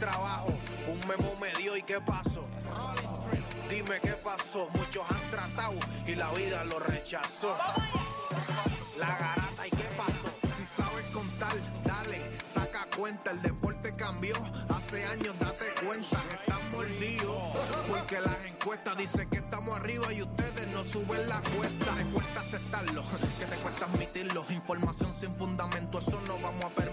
Trabajo, un memo me dio y qué pasó. Dime qué pasó, muchos han tratado y la vida lo rechazó. La garata y qué pasó, si sabes contar, dale, saca cuenta, el deporte cambió, hace años date cuenta, están mordidos, porque las encuestas dicen que estamos arriba y ustedes no suben la cuesta, te cuesta aceptarlo, que te cuesta admitirlo, información sin fundamento, eso no vamos a permitirlo,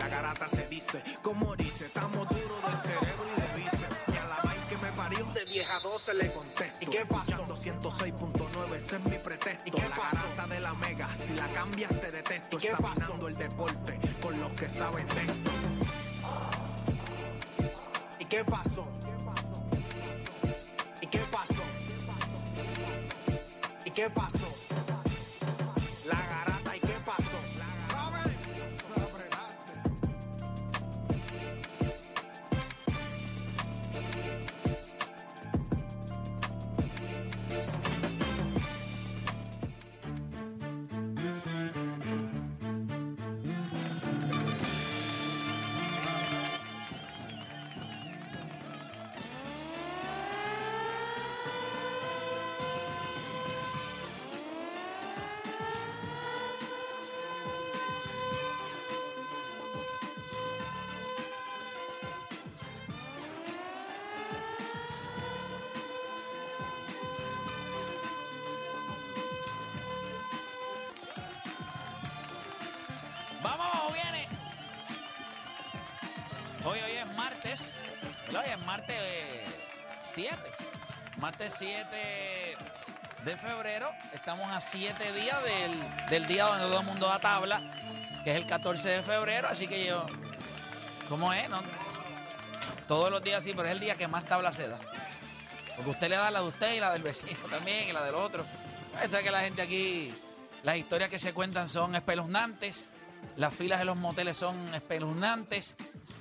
la garata se dice, como dice, estamos duros de cerebro y de bíceps, y a la vaina que me parió, de vieja 12 le contesto, ¿y qué pasó? 106.9, ese es mi pretexto, ¿y qué la garata de la mega, si la cambias te detesto, ¿Y qué examinando el deporte con los que saben de esto. ¿Y qué pasó? ¿Y qué pasó? ¿Y qué pasó? Viene. Hoy, hoy es martes. Hoy es martes 7. martes 7 de febrero. Estamos a 7 días del, del día donde todo el mundo da tabla, que es el 14 de febrero. Así que yo. ¿Cómo es? Todos los días sí, pero es el día que más tabla se da. Porque usted le da la de usted y la del vecino también y la del otro. Sabe que la gente aquí, las historias que se cuentan son espeluznantes. Las filas de los moteles son espeluznantes.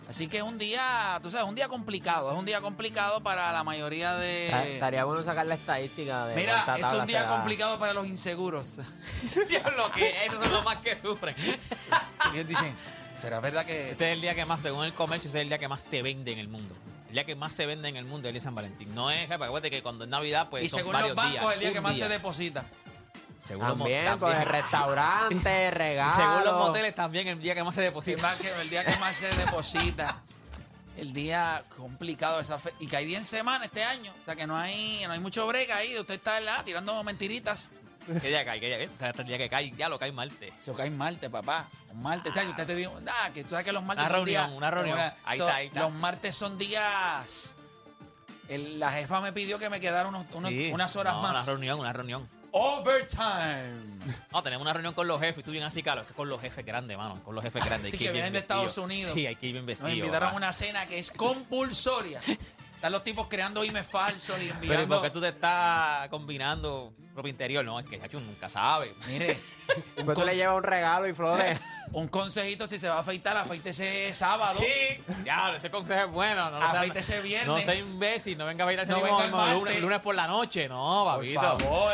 Así que es un día, tú sabes, un día complicado. Es un día complicado para la mayoría de. Estaría bueno sacar la estadística de Mira, es un día complicado para los inseguros. Diablo, que esos son los más que sufren. Ellos dicen, ¿será verdad que.? Ese es el día que más, según el comercio, ese es el día que más se vende en el mundo. El día que más se vende en el mundo es el día de San Valentín. No es, acuérdate que cuando es Navidad, pues y son según los bancos, días. el día que más día. se deposita. Según los También, pues también. restaurantes, Y regalos. según los moteles también, el día que más se deposita. el día que más se deposita. El día complicado esa fe- y que hay día en semana este año. O sea que no hay, no hay mucho break ahí. Usted está ¿verdad? tirando mentiritas. ¿Qué día cae? ¿Qué día cae? O sea, hasta el día que cae, ya lo cae martes. Eso cae martes, papá. Un martes. ¿sabes? Usted te dijo, ah, que tú sabes que los martes Una son reunión, días- una reunión. Ahí son- está, ahí está. Los martes son días. el- la jefa me pidió que me quedara unos- unos- Sí. unas horas No, más. Una reunión, una reunión. Overtime. No, tenemos una reunión con los jefes y tú bien así, Carlos. Es que con los jefes grandes, mano. Con los jefes grandes. Sí, que vienen de. Estados Unidos. Sí, hay que ir bien Nos vestido. invitaron a una cena que es compulsoria. Están los tipos creando emails falsos y Pero ¿y enviando. por qué tú te estás combinando ropa interior? No, es que Chacho nunca sabe. Mire, un, Después tú le llevas un regalo y flores. un consejito: si se va a afeitar, afeítese sábado. Sí, ya, ese consejo es bueno. No, Afeítese viernes. No sea imbécil, no venga a bailar ese No venga el lunes, lunes por la noche. No, Por papito. favor.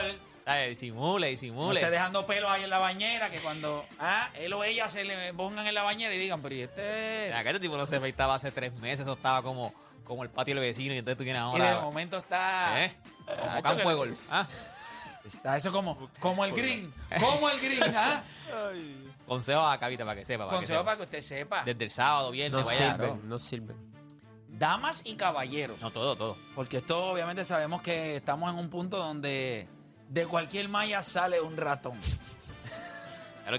Disimule, No disimule. esté dejando pelos ahí en la bañera, que cuando ah, él o ella se le pongan en la bañera y digan, pero ¿y este? Mira, que este tipo no se afeitaba hace tres meses, eso estaba como, como el patio del vecino y entonces tú vienes Y de ahora. momento está. ¿Eh? Como campo que- de golf. ¿ah? Está eso como, como el green. Como el green, ¿ah? Consejo a Cavita para que sepa. Para que Consejo sepa. para que usted sepa. Desde el sábado, viernes, No vaya. sirven, no sirven. damas y caballeros. No, todo, todo. Porque esto obviamente sabemos que estamos en un punto donde de cualquier malla sale un ratón.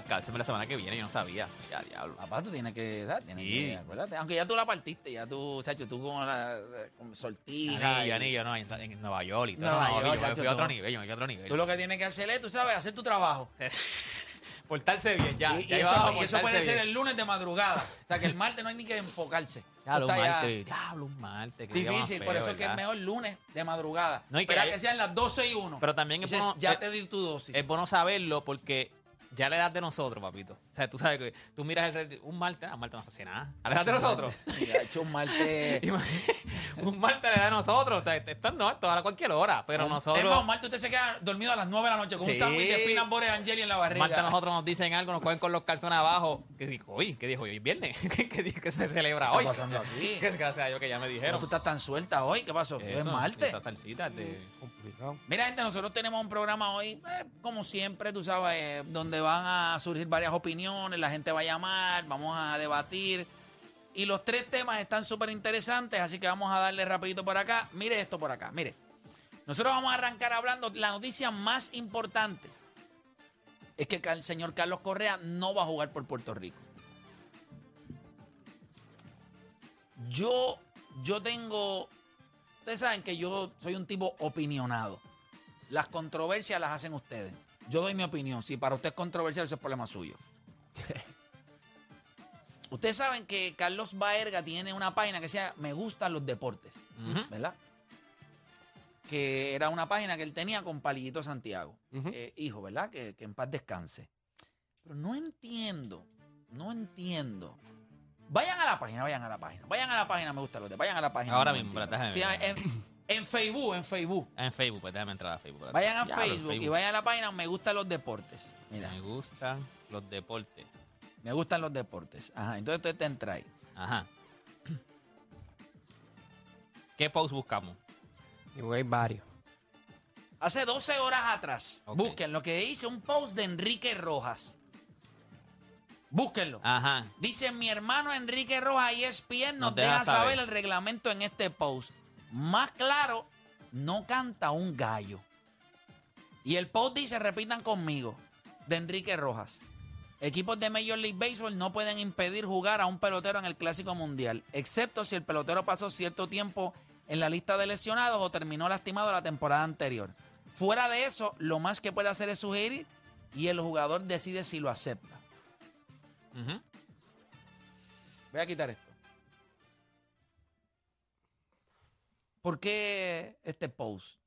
Claro, el la semana que viene, yo no sabía. Ya, diablo. Papá, tú tienes que dar, tienes Sí. que, acuérdate. Aunque ya tú la partiste, ya tú, chacho, tú con la con sortija. Anillo, y- anillo, no, en, en Nueva York y todo. Nueva no, York, yo me chacho, fui a otro todo. nivel, yo me fui a otro nivel. Tú lo que tienes que hacer es, tú sabes, hacer tu trabajo. Portarse bien, ya. y, y ya eso, iba a y eso portarse puede ser bien. el lunes de madrugada. O sea, que el martes no hay ni que enfocarse. Ya martes, diablo, un martes. Difícil, por feo, eso es que es mejor lunes de madrugada. No, y que Espera hay- que sean las 12 y 1. Pero también es Dices, bueno- ya eh, te di tu dosis. Es bueno saberlo porque ya la edad de nosotros, papito. O sea, tú sabes que tú miras el un martes, ah, un martes no se hace nada. A la edad de nosotros. Y ha hecho un martes. un martes a la edad de nosotros. O sea, esto no, esto a cualquier hora. Pero Es nosotros. más, un martes usted se queda dormido a las 9 de la noche con Sí. un sándwich de peanut butter angeli en la barriga. Martes nosotros nos dicen algo, nos cogen con los calzones abajo. Que dijo, hoy, ¿qué dijo hoy? ¿Viernes? ¿Qué, qué, que se celebra ¿Qué hoy? está pasando aquí? Que gracias a Dios que ya me dijeron. tú estás tan suelta hoy, ¿qué pasó? es Eso, martes. Esa salsita de... Mira, gente, nosotros tenemos un programa hoy, eh, como siempre, tú sabes, eh, donde van a surgir varias opiniones, la gente va a llamar, vamos a debatir. Y los tres temas están súper interesantes, así que vamos a darle rapidito por acá. Mire esto por acá, mire. Nosotros vamos a arrancar hablando, la noticia más importante es que el señor Carlos Correa no va a jugar por Puerto Rico. Yo, yo tengo, ustedes saben que yo soy un tipo opinionado. Las controversias las hacen ustedes. Yo doy mi opinión. Si para usted es controversial, eso es problema suyo. ustedes saben que Carlos Baerga tiene una página que se llama Me gustan los deportes. ¿verdad? Que era una página que él tenía con Palillito Santiago, eh, hijo, ¿verdad? Que, que en paz descanse. Pero no entiendo, no entiendo. Vayan a la página, vayan a la página. Vayan a la página, me gustan los deportes. Vayan a la página. Ahora mismo, Sí, en, en Facebook, en Facebook. En Facebook, pues déjame entrar a Facebook. Vayan a en Facebook, y vayan a la página Me gustan los deportes. Mira, Me gustan los deportes. me gustan los deportes. Ajá, entonces usted te entra ahí. Ajá. ¿Qué post buscamos? Hay varios. Hace 12 horas atrás, Ok. busquen lo que hice un post de Enrique Rojas. Búsquenlo. Ajá. Dice mi hermano Enrique Rojas y ESPN nos, Nos deja deja saber. saber. el reglamento en este post. Más claro, no canta un gallo. Y el post dice, repitan conmigo, de Enrique Rojas. Equipos de Major League Baseball no pueden impedir jugar a un pelotero en el Clásico Mundial, excepto si el pelotero pasó cierto tiempo en la lista de lesionados o terminó lastimado la temporada anterior. Fuera de eso, lo más que puede hacer es sugerir y el jugador decide si lo acepta. Voy a quitar esto. ¿Por qué este post?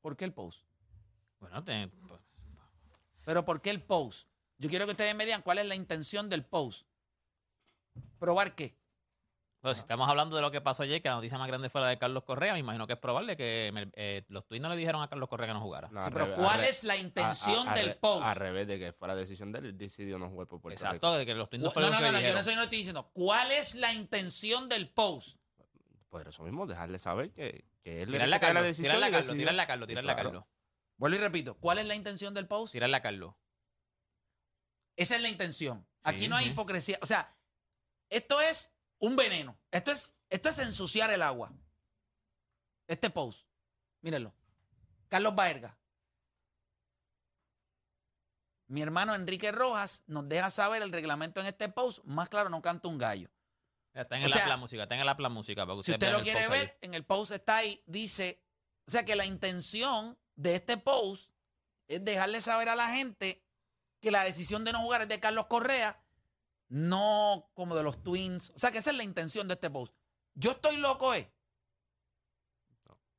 ¿Por qué el post? Bueno, te- pues, Pero ¿por qué el post? Yo quiero que ustedes me digan cuál es la intención del post. ¿Probar qué? Bueno, si estamos hablando de lo que pasó ayer, que la noticia más grande fue la de Carlos Correa, me imagino que es probable que me- eh, los Twins no le dijeron a Carlos Correa que no jugara. No, Sí, pero revés, ¿cuál es la intención a- a- al del post? Al revés de que fuera decisión de él, él decidió no jugar por Puerto Exacto, Rico. de que los Twins No, no fueron no, los no, que no, yo no soy no estoy diciendo. ¿Cuál es la intención del post? Por eso mismo, dejarle saber que, que él Tirarle a que tome la Carlos, decisión tirarle a Carlos, decidió. tirarle a Carlos, tirarle a claro. Carlos. Vuelvo y repito. ¿Cuál es la intención del post? Tirarle a Carlos. Esa es la intención. Aquí Sí, no hay sí. hipocresía. O sea, esto es un veneno. Esto es, esto es ensuciar el agua. Este post. Mírenlo. Carlos Baerga. Mi hermano Enrique Rojas nos deja saber el reglamento en este post. Más claro, no canta un gallo. Está en el sea, app la música, está en el app la música. Para que Si usted lo quiere ahí. ver, en el post está ahí, dice, o sea que la intención de este post es dejarle saber a la gente que la decisión de no jugar es de Carlos Correa, no como de los Twins. O sea que esa es la intención de este post. Yo estoy loco, ¿eh?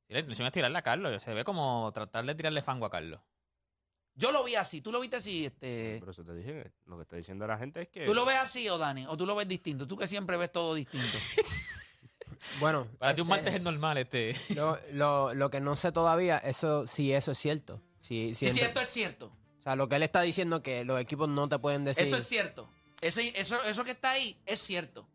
La intención es tirarle a Carlos. Se ve como tratar de tirarle fango a Carlos. Yo lo vi así. ¿Tú lo viste así? Este, Pero eso te dije, lo que está diciendo la gente es que. ¿Tú lo ves así o Dani? ¿O tú lo ves distinto? Tú que siempre ves todo distinto. Bueno, Para ti un este, martes es normal este. lo, lo, lo que no sé todavía, eso si eso es cierto. Si, Sí, si sí, entre- esto es cierto. O sea, lo que él está diciendo que los equipos no te pueden decir. Eso es cierto. Ese- eso, eso que está ahí es cierto.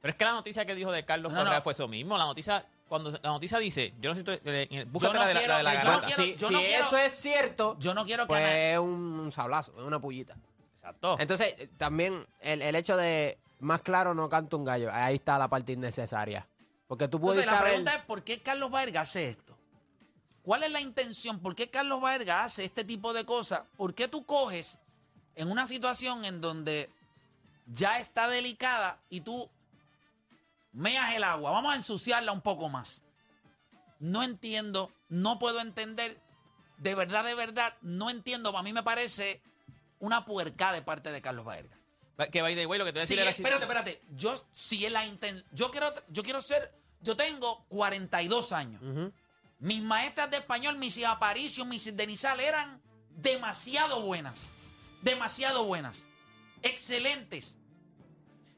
Pero es que la noticia que dijo de Carlos No, Correa no. fue eso mismo. La noticia, cuando la noticia dice, yo no sé si tú, eh, búscate no la de la, quiero- la de la quiero- si yo si no quiero- eso es cierto, Yo no quiero que pues es un sablazo, es una pullita. Exacto. Entonces, eh, también el, el hecho de más claro no canta un gallo, ahí está la parte innecesaria. Porque tú Entonces puedes la pregunta es, ¿por qué Carlos Baerga hace esto? ¿Cuál es la intención? ¿Por qué Carlos Baerga hace este tipo de cosas? ¿Por qué tú coges en una situación en donde ya está delicada y tú meas el agua? Vamos a ensuciarla un poco más. No entiendo, no puedo entender, de verdad, de verdad, no entiendo. A mí me parece una puerca de parte de Carlos Baerga. Que by the way, lo que te voy a Sí, decir era espérate, espérate. Yo, si es la. Yo quiero, yo quiero ser. Yo tengo 42 años. Mis maestras de español, Mrs. Aparicio, Mrs. Denizal, eran demasiado buenas. Demasiado buenas. Excelentes.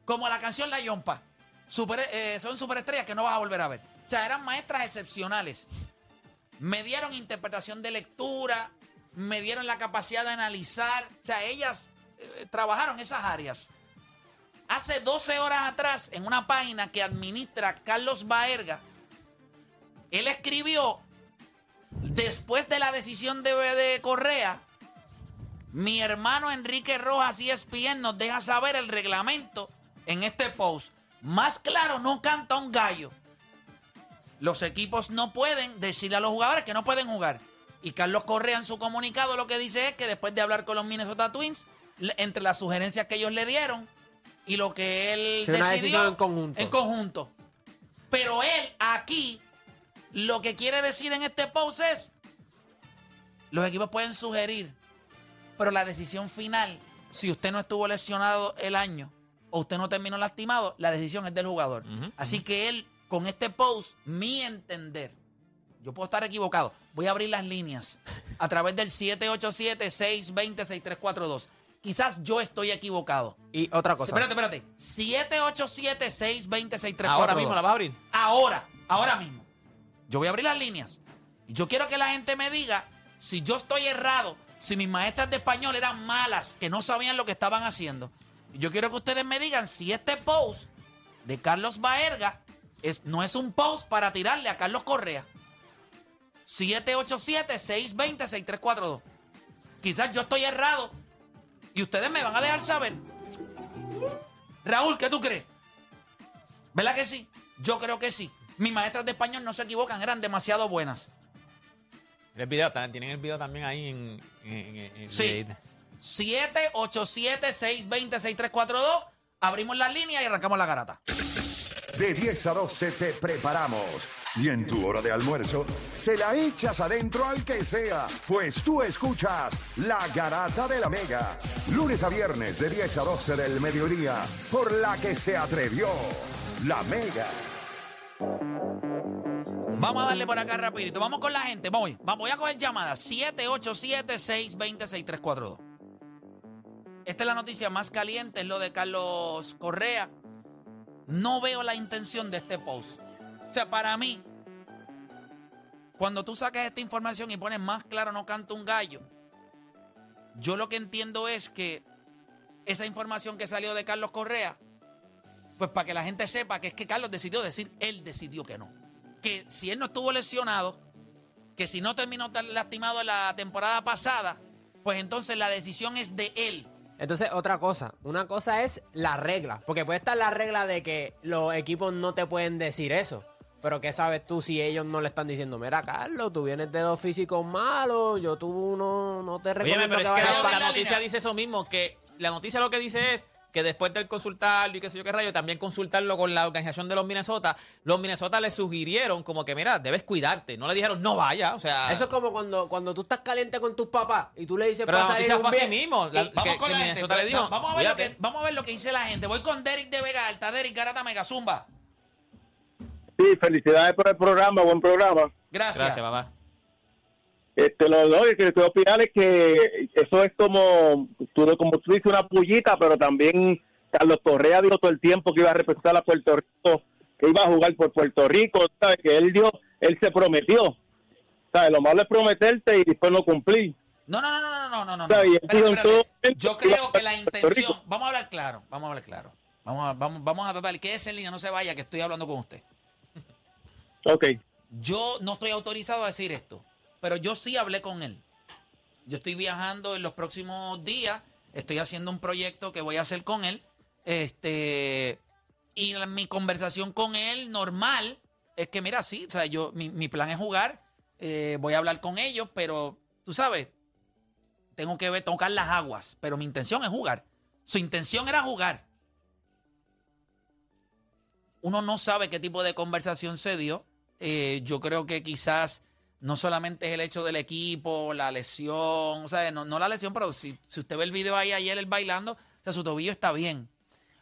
Como la canción La Yompa. Super, eh, son superestrellas que no vas a volver a ver. O sea, eran maestras excepcionales. Me dieron interpretación de lectura, me dieron la capacidad de analizar. O sea, ellas eh, trabajaron esas áreas. Hace 12 horas atrás, en una página que administra Carlos Baerga, él escribió, después de la decisión de, de Correa, mi hermano Enrique Rojas y ESPN nos deja saber el reglamento en este post. Más claro, no canta un gallo. Los equipos no pueden decirle a los jugadores que no pueden jugar. Y Carlos Correa en su comunicado lo que dice es que después de hablar con los Minnesota Twins, entre las sugerencias que ellos le dieron y lo que él decidió en conjunto. en conjunto. Pero él aquí lo que quiere decir en este post es los equipos pueden sugerir, pero la decisión final, si usted no estuvo lesionado el año o usted no terminó lastimado, la decisión es del jugador. Así que él, con este post, mi entender, yo puedo estar equivocado, voy a abrir las líneas a través del 787-620-6342. Quizás yo estoy equivocado. Y otra cosa. Espérate, espérate. 787-620-6342. Ahora mismo la vas a abrir. Ahora, ahora mismo. Yo voy a abrir las líneas. Y yo quiero que la gente me diga si yo estoy errado, si mis maestras de español eran malas, que no sabían lo que estaban haciendo. Yo quiero que ustedes me digan si este post de Carlos Baerga es, no es un post para tirarle a Carlos Correa. 787-620-6342. Quizás yo estoy errado y ustedes me van a dejar saber. Raúl, ¿qué tú crees? ¿Verdad que sí? Yo creo que sí. Mis maestras de español no se equivocan, eran demasiado buenas. El video, tienen el video también ahí en, en, en- en- Sí. 787-620-6342. Abrimos las líneas y arrancamos la garata. De 10 a 12 te preparamos. Y en tu hora de almuerzo, se la echas adentro al que sea, pues tú escuchas La Garata de la Mega. Lunes a viernes de 10 a 12 del mediodía, por la que se atrevió La Mega. Vamos a darle por acá rapidito. Vamos con la gente. Voy, vamos, voy a coger llamadas. 787-620-6342. Esta es la noticia más caliente, es lo de Carlos Correa. No veo la intención de este post. O sea, para mí, cuando tú sacas esta información y pones más claro no canta un gallo, yo lo que entiendo es que esa información que salió de Carlos Correa, pues para que la gente sepa que es que Carlos decidió decir, él decidió que no que si él no estuvo lesionado, que si no terminó lastimado la temporada pasada, pues entonces la decisión es de él. Entonces, otra cosa. Una cosa es la regla. Porque puede estar la regla de que los equipos no te pueden decir eso. Pero ¿qué sabes tú si ellos no le están diciendo? Mira, Carlos, tú vienes de dos físicos malos, yo tú no, no te Oye, recomiendo pero es que vayas la, para- la noticia dice eso mismo, que la noticia lo que dice es que después del consultarlo y qué sé yo qué rayo, también consultarlo con la organización de los Minnesota, los Minnesota le sugirieron como que, mira, debes cuidarte. No le dijeron, no vaya, o sea... Eso es como cuando, cuando tú estás caliente con tus papás y tú le dices pero la salir noticia un fue así mismo. la- vamos con que la gente. Minnesota le dijo, vamos, a ver lo que, vamos a ver lo que dice la gente. Voy con Derek de Vega Alta. Derek Garata Mega Zumba. Sí, felicidades por el programa, buen programa. Gracias. Gracias, papá. Este, lo, lo que estoy opinando es que eso es como, tú, como tú dices, una pullita, pero también Carlos Correa dijo todo el tiempo que iba a representar a Puerto Rico, que iba a jugar por Puerto Rico, ¿sabes? Que él dio, él se prometió. ¿Sabes? Lo malo es prometerte y después no cumplir. No, no, no, no, no, no, no. Espérate, Yo creo que la intención. Vamos a hablar claro. Vamos a hablar claro. Vamos a, vamos, vamos a tratar. Quédese en línea, no se vaya, que estoy hablando con usted. Ok. Yo no estoy autorizado a decir esto, pero yo sí hablé con él. Yo estoy viajando en los próximos días estoy haciendo un proyecto que voy a hacer con él. Este, y mi conversación con él normal es que, mira, sí, o sea, yo, mi, mi plan es jugar, eh, voy a hablar con ellos, pero tú sabes, tengo que tocar las aguas, pero mi intención es jugar. Su intención era jugar. Uno no sabe qué tipo de conversación se dio. Eh, yo creo que quizás no solamente es el hecho del equipo, la lesión, o sea, no, no la lesión, pero si, usted ve el video ahí ayer, él bailando, o sea, su tobillo está bien.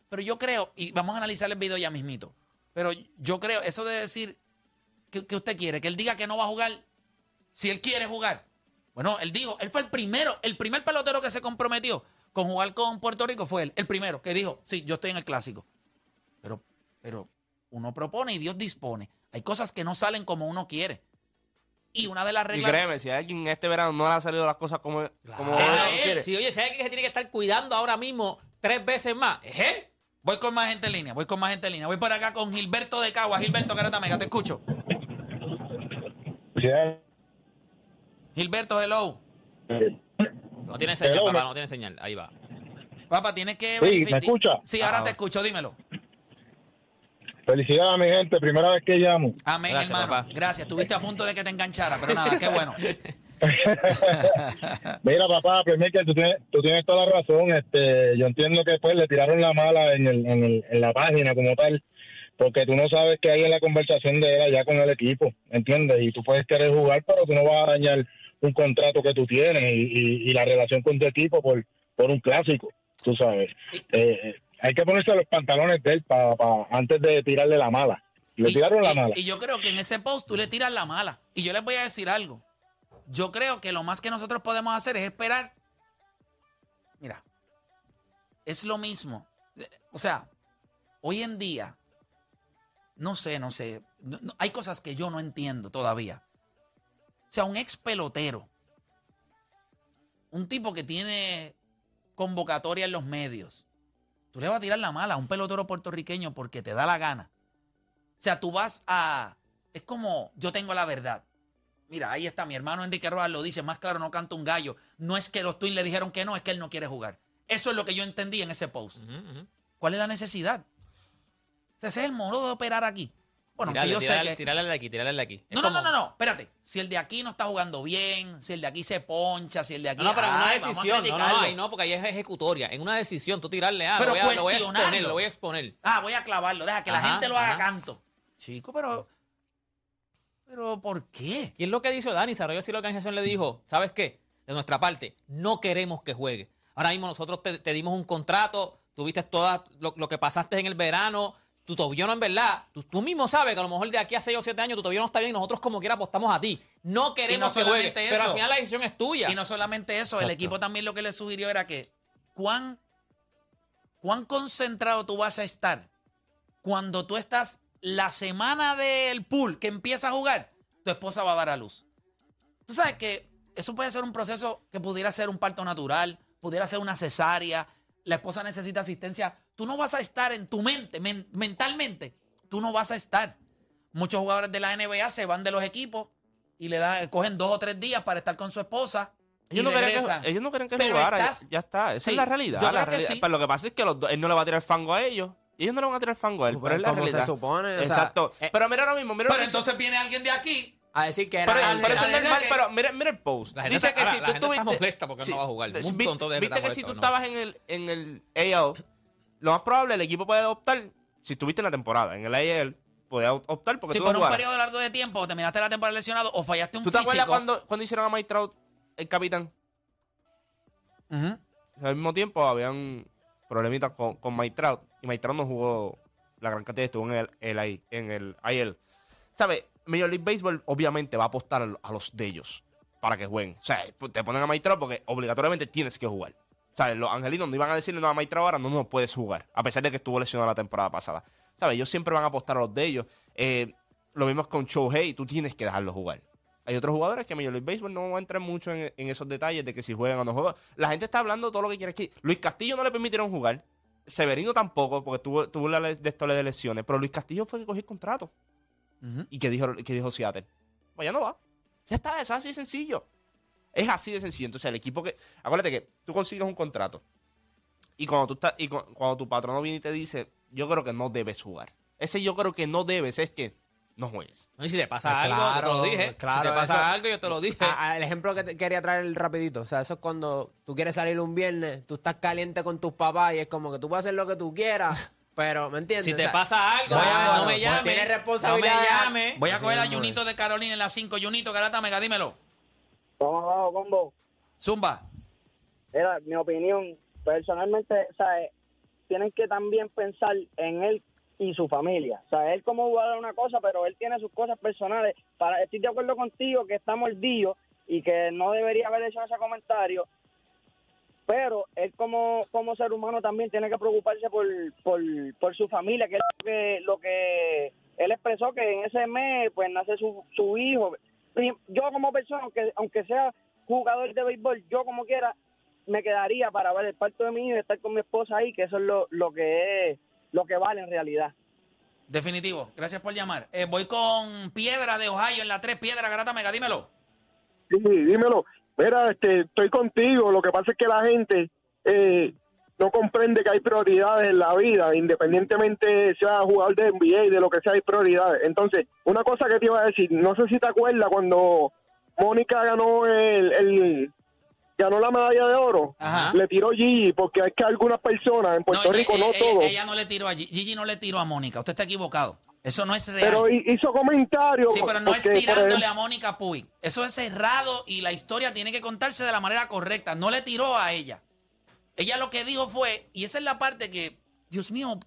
Pero yo creo, y vamos a analizar el video ya mismito, pero yo creo, eso de decir que, que usted quiere, que él diga que no va a jugar, si él quiere jugar. Bueno, él dijo, él fue el primero, el primer pelotero que se comprometió con jugar con Puerto Rico fue él, el primero que dijo, sí, yo estoy en el clásico. Pero, pero uno propone y Dios dispone. Hay cosas que no salen como uno quiere. Y una de las Y reglas... créeme, si a alguien este verano no le han salido las cosas como, como Claro. uno él. quiere. Si oye, si hay alguien que se tiene que estar cuidando ahora mismo tres veces más, es él. Voy con más gente en línea, voy con más gente en línea. Voy por acá con Gilberto de Cagua. Gilberto Garata Mega, te escucho. Gilberto, hello. No tiene señal, Hello, papá, no tiene señal. Ahí va. Papá, tienes que Sí, ¿me escucha? Sí, ahora Ah, te escucho, dímelo. Felicidades a mi gente, primera vez que llamo. Amén, Gracias, hermano. papá. Gracias. Estuviste a punto de que te enganchara, pero nada, qué bueno. Mira, papá, primero que tú tienes, tú tienes toda la razón. Este, yo entiendo que pues le tiraron la mala en, el, en, el, en la página como tal, porque tú no sabes qué hay en la conversación de él allá con el equipo, ¿entiendes? Y tú puedes querer jugar, pero tú no vas a dañar un contrato que tú tienes y, y- y la relación con tu equipo por, por un clásico, tú sabes. Eh, eh, hay que ponerse los pantalones de él pa, pa- antes de tirarle la mala. Le Y- tiraron la y- mala. Y yo creo que en ese post tú le tiras la mala. Y yo les voy a decir algo. Yo creo que lo más que nosotros podemos hacer es esperar. Mira, es lo mismo. O sea, hoy en día, no sé, no sé. no- no- hay cosas que yo no entiendo todavía. O sea, un ex pelotero, un tipo que tiene convocatoria en los medios, tú le vas a tirar la mala a un pelotero puertorriqueño porque te da la gana. O sea, tú vas a... Es como yo tengo la verdad. Mira, ahí está mi hermano Enrique Rojas, lo dice, más claro, no canta un gallo. No es que los Twins le dijeron que no, es que él no quiere jugar. Eso es lo que yo entendí en ese post. ¿Cuál es la necesidad? Ese es el modo de operar aquí. Bueno, sé que... tirarle de aquí, tirarle de aquí. No, no, no, no, no, espérate. Si el de aquí no está jugando bien, si el de aquí se poncha, si el de aquí... No, no, pero en una decisión. No, no, ahí no, porque ahí es ejecutoria. En una decisión, tú tirarle a. Pero lo, voy a, lo voy a exponer, lo voy a exponer. Ah, voy a clavarlo, deja que la gente lo haga ajá. canto. Chico, pero... Pero, ¿por qué? ¿Quién es lo que dijo Dani? Arregló si la organización le dijo, ¿sabes qué? De nuestra parte, no queremos que juegue. Ahora mismo nosotros te, te dimos un contrato, tuviste todo lo, lo que pasaste en el verano, tu tobillo no en verdad, tú, tú mismo sabes que a lo mejor de aquí a 6 o 7 años tu tobillo no está bien y nosotros como quiera apostamos a ti. No queremos que juegue, solamente pero al eso. final la decisión es tuya. Y no solamente eso, el equipo también lo que le sugirió era que cuán, cuán concentrado tú vas a estar cuando tú estás la semana del pool que empieza a jugar, tu esposa va a dar a luz. Tú sabes que eso puede ser un proceso que pudiera ser un parto natural, pudiera ser una cesárea, la esposa necesita asistencia. Tú no vas a estar en tu mente, men- mentalmente, tú no vas a estar. Muchos jugadores de la NBA se van de los equipos y le dan, cogen dos o tres días para estar con su esposa. y Ellos no, querían regresan. que, ellos no querían que Pero jugara, estás- ya, ya está. Esa Sí, es la realidad. la realidad. sí. Pero lo que pasa es que los dos- él no le va a tirar fango a ellos. Y ellos no le van a tirar fango a él, pero es la como se supone, o sea, Exacto. eh, pero mira ahora mismo, mira Pero entonces viene alguien de aquí. A decir que era Pero, pero eso es normal, que- pero mira, mira el post. La gente Dice está- que ahora, si la tú gente está tuviste... molesta porque no va a jugar. Un vi- montón de gente Viste que si tú estabas en el, en el AL, lo más probable el equipo puede optar, si estuviste en la temporada, en el AL, puede optar porque Si tú por no un periodo largo de tiempo terminaste la temporada lesionado o fallaste un ¿Tú te físico. acuerdas cuando, cuando hicieron a Mike Trout el capitán? Al mismo tiempo habían problemitas con, con Mike Trout y Mike Trout no jugó la gran cantidad, estuvo en el, el, en el. ¿Sabes? Major League Baseball obviamente va a apostar a a los de ellos para que jueguen. O sea, te ponen a Mike Trout porque obligatoriamente tienes que jugar. ¿Sabes? Los angelinos no iban a decirle no a Trout ahora, no, no puedes jugar. A pesar de que estuvo lesionado la temporada pasada. ¿Sabes? Ellos siempre van a apostar a los de ellos. Eh, lo mismo es con Shohei, tú tienes que dejarlo jugar. Hay otros jugadores que Major League Baseball no entrar mucho en, en esos detalles de que si juegan o no juegan. La gente está hablando todo lo que quiere aquí. Luis Castillo no le permitieron jugar. Severino tampoco, porque tuvo, tuvo la de esto de lesiones. Pero Luis Castillo fue que cogió el contrato. ¿Y que dijo, que dijo Seattle? Pues ya no va. Ya está, eso es así sencillo. Es así de sencillo. Entonces, el equipo que. Acuérdate que tú consigues un contrato. Y cuando tú estás, y cu- cuando tu patrono viene y te dice, yo creo que no debes jugar. Ese yo creo que no debes es que no juegues. No, y si te pasa Pues algo, yo te lo claro, dije. claro, si te pasa eso- algo, yo te lo dije. El ejemplo que te quería traer rapidito, o sea, eso es cuando tú quieres salir un viernes, tú estás caliente con tus papás y es como que tú puedes hacer lo que tú quieras, pero ¿me entiendes? si O te sea, pasa algo, no me pues llames. tienes No me llames. Voy a coger a. Junito de Carolina en las 5. Junito, Garata Mega, dímelo. Vamos abajo, combo. Zumba. Era mi opinión. Personalmente, ¿sabes? Tienen que también pensar en él y su familia. O sea, él como jugador es una cosa, pero él tiene sus cosas personales. Para, estoy de acuerdo contigo que está mordido y que no debería haber hecho ese comentario. Pero él como, como ser humano también tiene que preocuparse por, por, por su familia, que es lo que, lo que él expresó que en ese mes pues nace su, su hijo. Yo como persona, aunque, aunque sea jugador de béisbol, yo como quiera me quedaría para ver el parto de mi hijo y estar con mi esposa ahí, que eso es lo, lo que es lo que vale en realidad. Definitivo. Gracias por llamar. Eh, voy con Piedra de Ohio en la 3. Piedra, Garata Mega, dímelo. Sí, dímelo. Mira, este, estoy contigo. Lo que pasa es que la gente eh, no comprende que hay prioridades en la vida, independientemente sea jugador de NBA y de lo que sea, hay prioridades. Entonces, una cosa que te iba a decir, no sé si te acuerdas cuando Mónica ganó el, el- ganó la medalla de oro, Ajá. le tiró Gigi, porque hay que algunas personas en Puerto Rico, no ella, todos. Ella no le tiró a Gigi. Gigi no le tiró a Mónica. Usted está equivocado. Eso no es real. Pero hi- hizo comentarios. Sí, pero no es porque, tirándole a Mónica Puig. Eso es cerrado y la historia tiene que contarse de la manera correcta. No le tiró a ella. Ella lo que dijo fue, y esa es la parte que, Dios mío,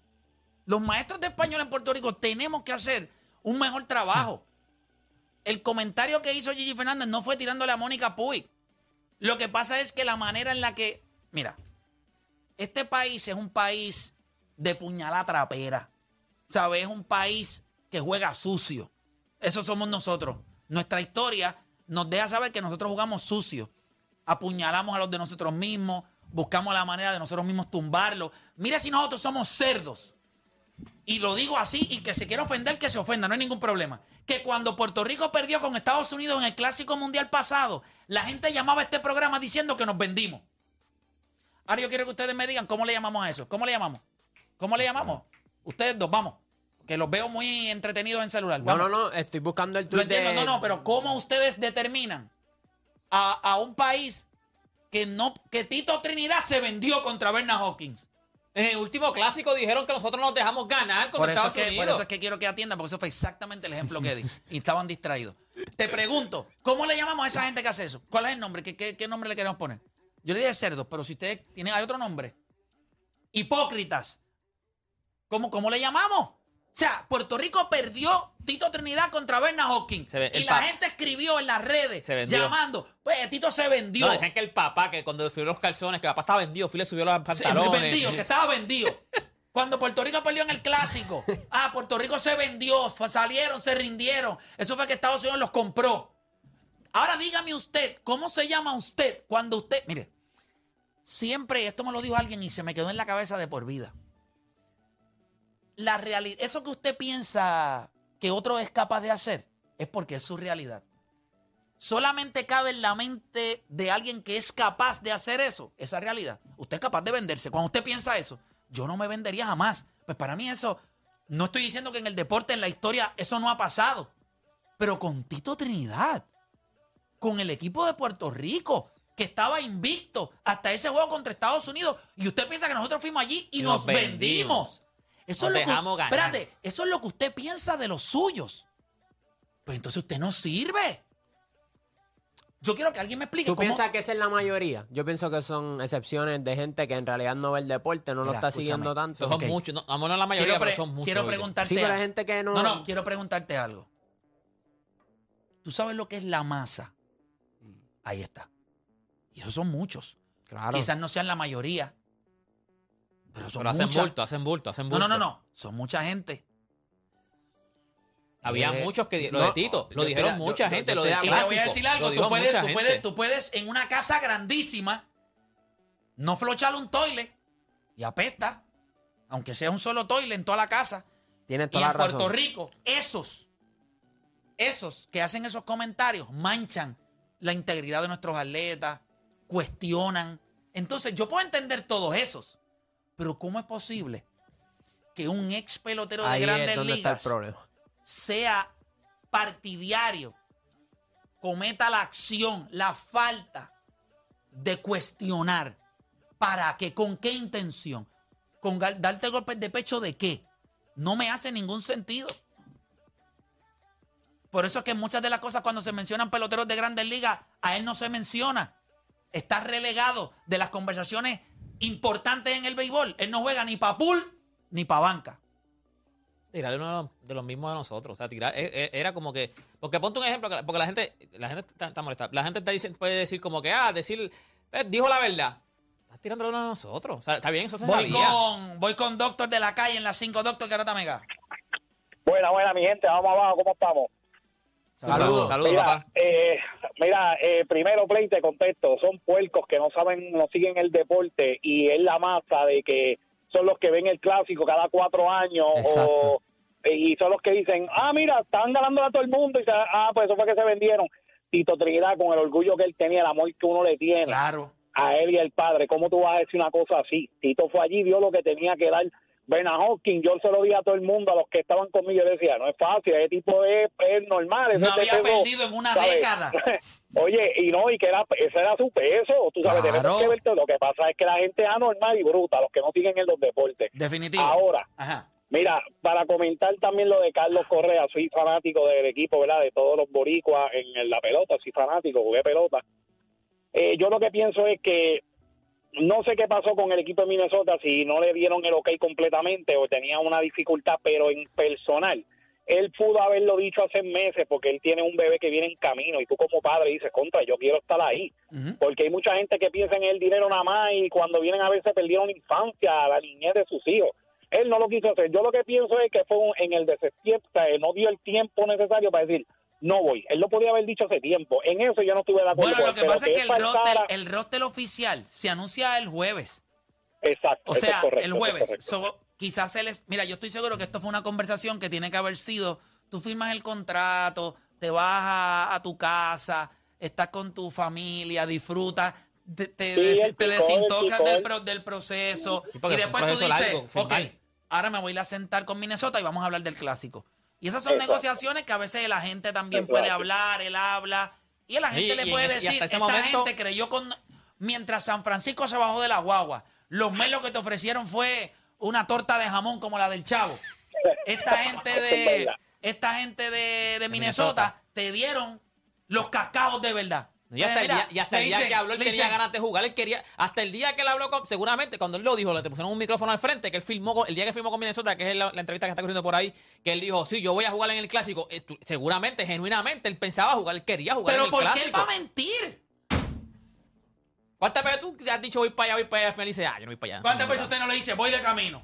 los maestros de español en Puerto Rico tenemos que hacer un mejor trabajo. El comentario que hizo Gigi Fernández no fue tirándole a Mónica Puig. Lo que pasa es que la manera en la que, mira, este país es un país de puñalada trapera. ¿Sabes? Es un país que juega sucio. Eso somos nosotros. Nuestra historia nos deja saber que nosotros jugamos sucio. Apuñalamos a los de nosotros mismos, buscamos la manera de nosotros mismos tumbarlos. Mira si nosotros somos cerdos. Y lo digo así, y que se quiera ofender, que se ofenda, no hay ningún problema. Que cuando Puerto Rico perdió con Estados Unidos en el Clásico Mundial pasado, la gente llamaba a este programa diciendo que nos vendimos. Ahora yo quiero que ustedes me digan cómo le llamamos a eso. ¿Cómo le llamamos? ¿Cómo le llamamos? Ustedes dos, vamos. Que los veo muy entretenidos en celular. No, Vamos. no, no, estoy buscando el tweet entiendo, de... no, no, pero ¿cómo ustedes determinan a, a un país que no que Tito Trinidad se vendió contra Berna Hawkins? En el último clásico dijeron que nosotros nos dejamos ganar Por contra eso, es que, Unidos. por eso es que quiero que atiendan, porque eso fue exactamente el ejemplo que di. Y estaban distraídos. Te pregunto, ¿cómo le llamamos a esa gente que hace eso? ¿Cuál es el nombre? ¿Qué, qué, qué nombre le queremos poner? Yo le dije cerdos, pero si ustedes tienen, hay otro nombre. Hipócritas. ¿Cómo, cómo le llamamos? O sea, Puerto Rico perdió Tito Trinidad contra Berna Hawkins. Se ve- y la gente escribió en las redes Se llamando. Pues Tito se vendió. No, decían que el papá, que cuando subió los calzones, que el papá estaba vendido, Phil le subió los Se- pantalones. vendido, que estaba vendido. Cuando Puerto Rico perdió en el clásico, ah, Puerto Rico se vendió, salieron, se rindieron. Eso fue que Estados Unidos los compró. Ahora dígame usted, ¿cómo se llama usted cuando usted, mire, siempre esto me lo dijo alguien y se me quedó en la cabeza de por vida. La realidad, eso que usted piensa que otro es capaz de hacer, es porque es su realidad. Solamente cabe en la mente de alguien que es capaz de hacer eso, esa realidad. Usted es capaz de venderse. Cuando usted piensa eso, yo no me vendería jamás. Pues para mí eso, no estoy diciendo que en el deporte, en la historia, eso no ha pasado. Pero con Tito Trinidad, con el equipo de Puerto Rico, que estaba invicto hasta ese juego contra Estados Unidos, y usted piensa que nosotros fuimos allí y, Y nos, vendimos. Eso Nos es lo que, ganar. espérate, eso es lo que usted piensa de los suyos. Pues entonces usted no sirve. Yo quiero que alguien me explique ¿Tú cómo. piensas que esa es la mayoría? Yo pienso que son excepciones de gente que en realidad no ve el deporte, no lo Mira, está escúchame. siguiendo tanto. Son Ok. muchos, no, vamos, no la mayoría, quiero, pre- pero son muchos. quiero oye. preguntarte. Sí, pero hay algo. gente que no... No, no, quiero preguntarte algo. ¿Tú sabes lo que es la masa? Ahí está. Y esos son muchos. Claro. Quizás no sean la mayoría. Pero son Pero hacen muchas. bulto, hacen bulto, hacen No, bulto. no, no, no. Son mucha gente. Había Eh, muchos que... Lo no, de Tito, lo dijeron mucha yo- gente, yo lo de Y acuerdo. te voy a decir clásico, algo. Tú puedes, tú, puedes, tú puedes en una casa grandísima no flochar un toile y apesta. Aunque sea un solo toile en toda la casa. Tienes Y toda en la Puerto razón. Rico, esos, esos que hacen esos comentarios manchan la integridad de nuestros atletas, cuestionan. Entonces, yo puedo entender todos esos. Pero ¿cómo es posible que un ex pelotero de Ahí grandes ligas sea partidario, cometa la acción, la falta de cuestionar? ¿Para qué? ¿Con qué intención? ¿Con darte golpes de pecho de qué? No me hace ningún sentido. Por eso es que muchas de las cosas cuando se mencionan peloteros de grandes ligas, a él no se menciona. Está relegado de las conversaciones importantes en el béisbol. Él no juega ni para pool ni para banca. Tirarle uno de los, de los mismos de nosotros. O sea, tirar, eh, eh, era como que. Porque ponte un ejemplo, porque la gente, la gente está, está molesta. La gente está dice- puede decir como que, ah, decir, eh, dijo la verdad. Estás tirándolo uno de nosotros. O sea, está bien, eso se Voy sabía. con, voy con Doctor de la calle en las 5 Doctor Garata Mega. Buena, buena, mi gente, vamos abajo, ¿cómo estamos? Saludos, saludos, mira, papá. eh, mira eh, primero, Play, te contesto. Son puercos que no saben, no siguen el deporte y es la masa de que son los que ven el clásico cada cuatro años Exacto. o y son los que dicen, ah, mira, están ganando a todo el mundo y se- ah, pues eso fue que se vendieron. Tito Trinidad, con el orgullo que él tenía, el amor que uno le tiene Claro. a él y al padre, ¿cómo tú vas a decir una cosa así? Tito fue allí, vio lo que tenía que dar. Ben Hawkins, yo se lo di a todo el mundo, a los que estaban conmigo, yo decía, no es fácil, ese tipo es, es normal. ese No había peso, perdido en una ¿sabes? década. Oye, y no, y que era, ese era su peso, tú sabes, Claro. tenemos que ver todo. Lo que pasa es que la gente es anormal y bruta, los que no siguen en los deportes. Definitivo. Ahora, Ajá. Mira, para comentar también lo de Carlos Correa, soy fanático del equipo, ¿verdad? De todos los boricuas en la pelota, soy fanático, jugué pelota. Eh, yo lo que pienso es que no sé qué pasó con el equipo de Minnesota, si no le dieron el ok completamente o tenía una dificultad, pero en personal, él pudo haberlo dicho hace meses porque él tiene un bebé que viene en camino y tú como padre dices, contra, yo quiero estar ahí. Porque hay mucha gente que piensa en el dinero nada más y cuando vienen a veces perdieron la infancia, la niñez de sus hijos. Él no lo quiso hacer. Yo lo que pienso es que fue un- en el de septiembre, o sea, no dio el tiempo necesario para decir, no voy. Él lo podía haber dicho hace tiempo. En eso yo no estuve de acuerdo Bueno, lo él, que pasa es que el él roster, el roster oficial se anuncia el jueves. Exacto. O es sea, correcto, el es jueves. So, quizás se les. Mira, yo estoy seguro que esto fue una conversación que tiene que haber sido. Tú firmas el contrato, te vas a, a tu casa, estás con tu familia, disfrutas, te, te, Sí, des- te desintoxicas el del, pro- del proceso. Sí, y después tú dices, largo, ok, ahora me voy a ir a sentar con Minnesota y vamos a hablar del clásico. Y esas son Exacto. negociaciones que a veces la gente también Exacto. puede hablar, él habla. Y a la gente Y- le y puede decir, esta momento- gente creyó con... Mientras San Francisco se bajó de la guagua, los melos que te ofrecieron fue una torta de jamón como la del chavo. Esta gente de esta gente de, de Minnesota, Minnesota. te dieron los cascados de verdad. Y hasta, Eh, el día, y hasta le el día dicen- que habló, él tenía dicen, ganas de jugar. Él quería, hasta el día que él habló, con, seguramente, cuando él lo dijo, le pusieron un micrófono al frente, que él filmó, el día que filmó con Minnesota, que es la, la entrevista que está corriendo por ahí, que él dijo, sí, yo voy a jugar en el clásico. Eh, tú- seguramente, genuinamente, él pensaba jugar, él quería jugar Pero en el ¿por qué clásico. él va a mentir? ¿Cuántas veces tú has dicho voy para allá, voy para allá? Al final dice, ah, yo no voy para allá. ¿Cuántas veces usted no le dice, voy de camino?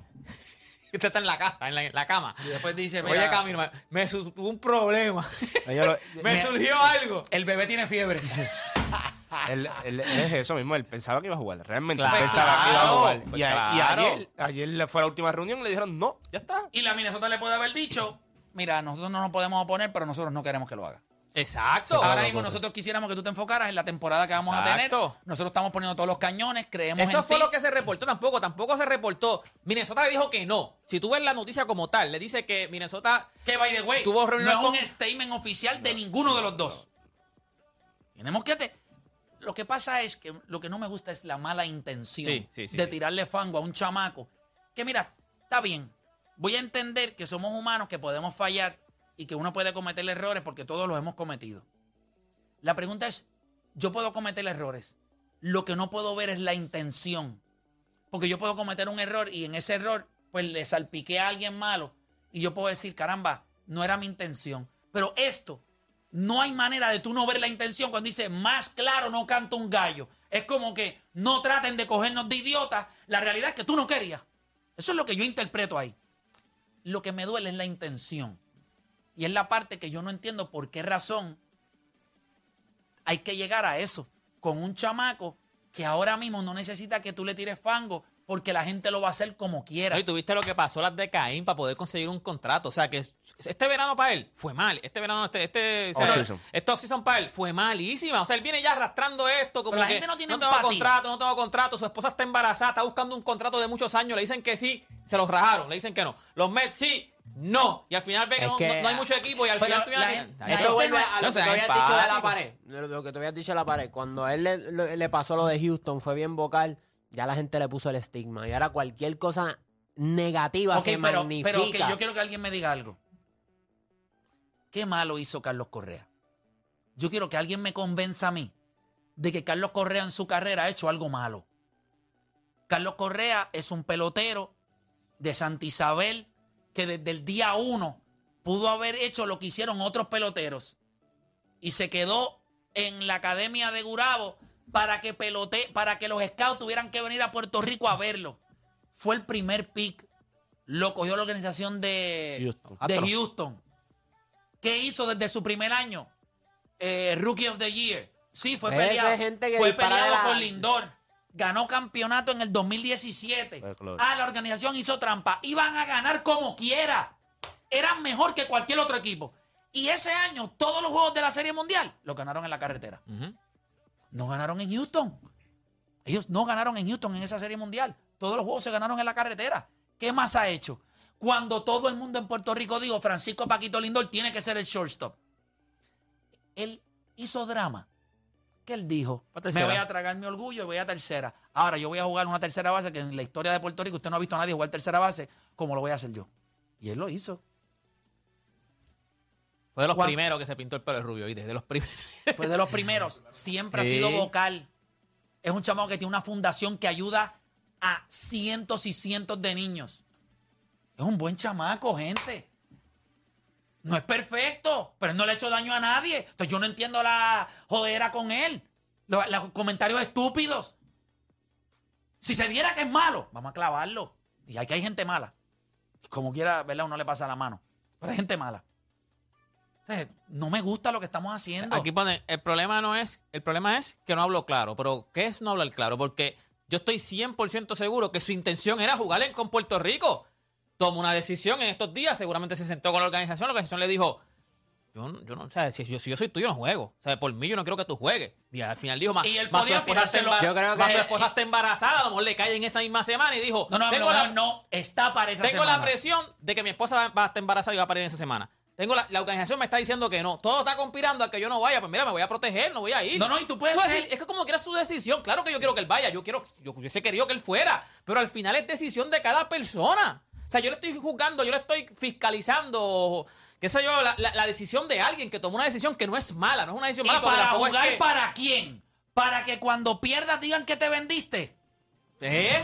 Usted está en la casa, en la, en la cama. Y después dice, Voy de mira, camino, me, me su- tuve un problema. Ella lo- me Me- surgió algo. el bebé tiene fiebre. él, él- es eso mismo, él pensaba que iba a jugar. Realmente Claro, pensaba que iba a jugar. pues Y, a- y claro. ayer, ayer le fue a la última reunión y le dijeron, no, ya está. y la Minnesota le puede haber dicho, mira, nosotros no nos podemos oponer, pero nosotros no queremos que lo haga. Exacto. Ahora mismo nosotros quisiéramos que tú te enfocaras en la temporada que vamos a tener. Nosotros estamos poniendo todos los cañones, creemos Eso en fue ti. lo que se reportó tampoco, tampoco se reportó. Minnesota le dijo que no. Si tú ves la noticia como tal, le dice que Minnesota Que, by the way, Tuvo no reunión es un statement oficial de ninguno de los dos. Tenemos que... te- Lo que pasa es que lo que no me gusta es la mala intención Sí, sí, sí, de sí. tirarle fango a un chamaco. Que mira, está bien. Voy a entender que somos humanos, que podemos fallar y que uno puede cometer errores porque todos los hemos cometido. La pregunta es, yo puedo cometer errores. Lo que no puedo ver es la intención. Porque yo puedo cometer un error y en ese error, pues le salpiqué a alguien malo. Y yo puedo decir, caramba, no era mi intención. Pero esto, no hay manera de tú no ver la intención cuando dice, más claro no canta un gallo. Es como que no traten de cogernos de idiotas. La realidad es que tú no querías. Eso es lo que yo interpreto ahí. Lo que me duele es la intención. Y es la parte que yo no entiendo por qué razón hay que llegar a eso. Con un chamaco que ahora mismo no necesita que tú le tires fango porque la gente lo va a hacer como quiera. Y tuviste lo que pasó las de Caín para poder conseguir un contrato. O sea que este verano para él fue mal. Este verano, este, este, o sea, Off-season. este off-season para él fue malísima. O sea, él viene ya arrastrando esto como Pero la que gente no tiene tengo empatía. contrato, no tengo contrato. Su esposa está embarazada, está buscando un contrato de muchos años. Le dicen que sí, se los rajaron. Le dicen que no. Los Mets sí, no. Y al final ve que, no, que- no- no hay mucho equipo y al final tú. Esto vuelve a lo que te habías dicho de la pared. Lo que te habías dicho de la pared. Cuando a él le, le- le pasó lo de Houston, fue bien vocal, ya la gente le puso el estigma. Y ahora cualquier cosa negativa Ok, se pero, magnifica. pero yo quiero que alguien me diga algo. ¿Qué malo hizo Carlos Correa? Yo quiero que alguien me convenza a mí de que Carlos Correa en su carrera ha hecho algo malo. Carlos Correa es un pelotero de Santa Isabel que desde el día uno pudo haber hecho lo que hicieron otros peloteros y se quedó en la academia de Gurabo para que pelote, para que los scouts tuvieran que venir a Puerto Rico a verlo. Fue el primer pick. Lo cogió la organización de Houston. de. Houston. ¿Qué hizo desde su primer año? Eh, Rookie of the Year. Sí, fue peleado. gente que fue peleado la- con Lindor. Ganó campeonato en el 2017. Fue close. Ah, la organización hizo trampa. Iban a ganar como quiera. Eran mejor que cualquier otro equipo. Y ese año, todos los juegos de la Serie Mundial los ganaron en la carretera. No ganaron en Houston. Ellos no ganaron en Houston en esa Serie Mundial. Todos los juegos se ganaron en la carretera. ¿Qué más ha hecho? Cuando todo el mundo en Puerto Rico dijo Francisco Paquito Lindor tiene que ser el shortstop. Él hizo drama. ¿Qué él dijo? Pa' Me voy a tragar mi orgullo y voy a tercera. Ahora yo voy a jugar una tercera base que en la historia de Puerto Rico usted no ha visto a nadie jugar tercera base como lo voy a hacer yo. Y él lo hizo. Fue de los primeros que se pintó el pelo de rubio, ¿viste? De los primeros. Fue de los primeros. Siempre ha sido vocal. Es un chamaco que tiene una fundación que ayuda a cientos y cientos de niños. Es un buen chamaco, gente. No es perfecto, pero él no le ha hecho daño a nadie. Entonces yo no entiendo la jodera con él. Los, comentarios estúpidos. Si se diera que es malo, vamos a clavarlo. Y aquí hay gente mala. Como quiera, ¿verdad? Uno le pasa la mano. Pero hay gente mala. No me gusta lo que estamos haciendo. Aquí pone, el problema no es, el problema es que no hablo claro, pero ¿qué es no hablar claro? Porque yo estoy 100% seguro que su intención era jugar con Puerto Rico. Tomó una decisión en estos días, seguramente se sentó con la organización, la organización le dijo, yo, no- yo no, o sea, si, yo, si yo soy tuyo no juego, o sea, por mí yo no quiero que tú juegues. Y al final dijo, más, Y él podía esposa está tirárselo- embar- Yo creo que- más su esposa está embarazada, a lo mejor le cae en esa misma semana y dijo, No, no, tengo no, la, no, no, está para esa tengo semana. la presión de que mi esposa va, va a estar embarazada y va a parir en esa semana. Tengo la, la organización me está diciendo que no. Todo está conspirando a que yo no vaya. Pues mira, me voy a proteger, no voy a ir. No, no, y tú puedes Su ser- deci- Es que como quiera su decisión. Claro que yo quiero que él vaya. Yo quiero, yo hubiese querido que él fuera. Pero al final es decisión de cada persona. O sea, yo le estoy juzgando, yo le estoy fiscalizando, qué sé yo, la, la- la decisión de alguien que tomó una decisión que no es mala, no es una decisión ¿Y mala. para es jugar que- para quién? Para que cuando pierdas digan que te vendiste. ¿Eh?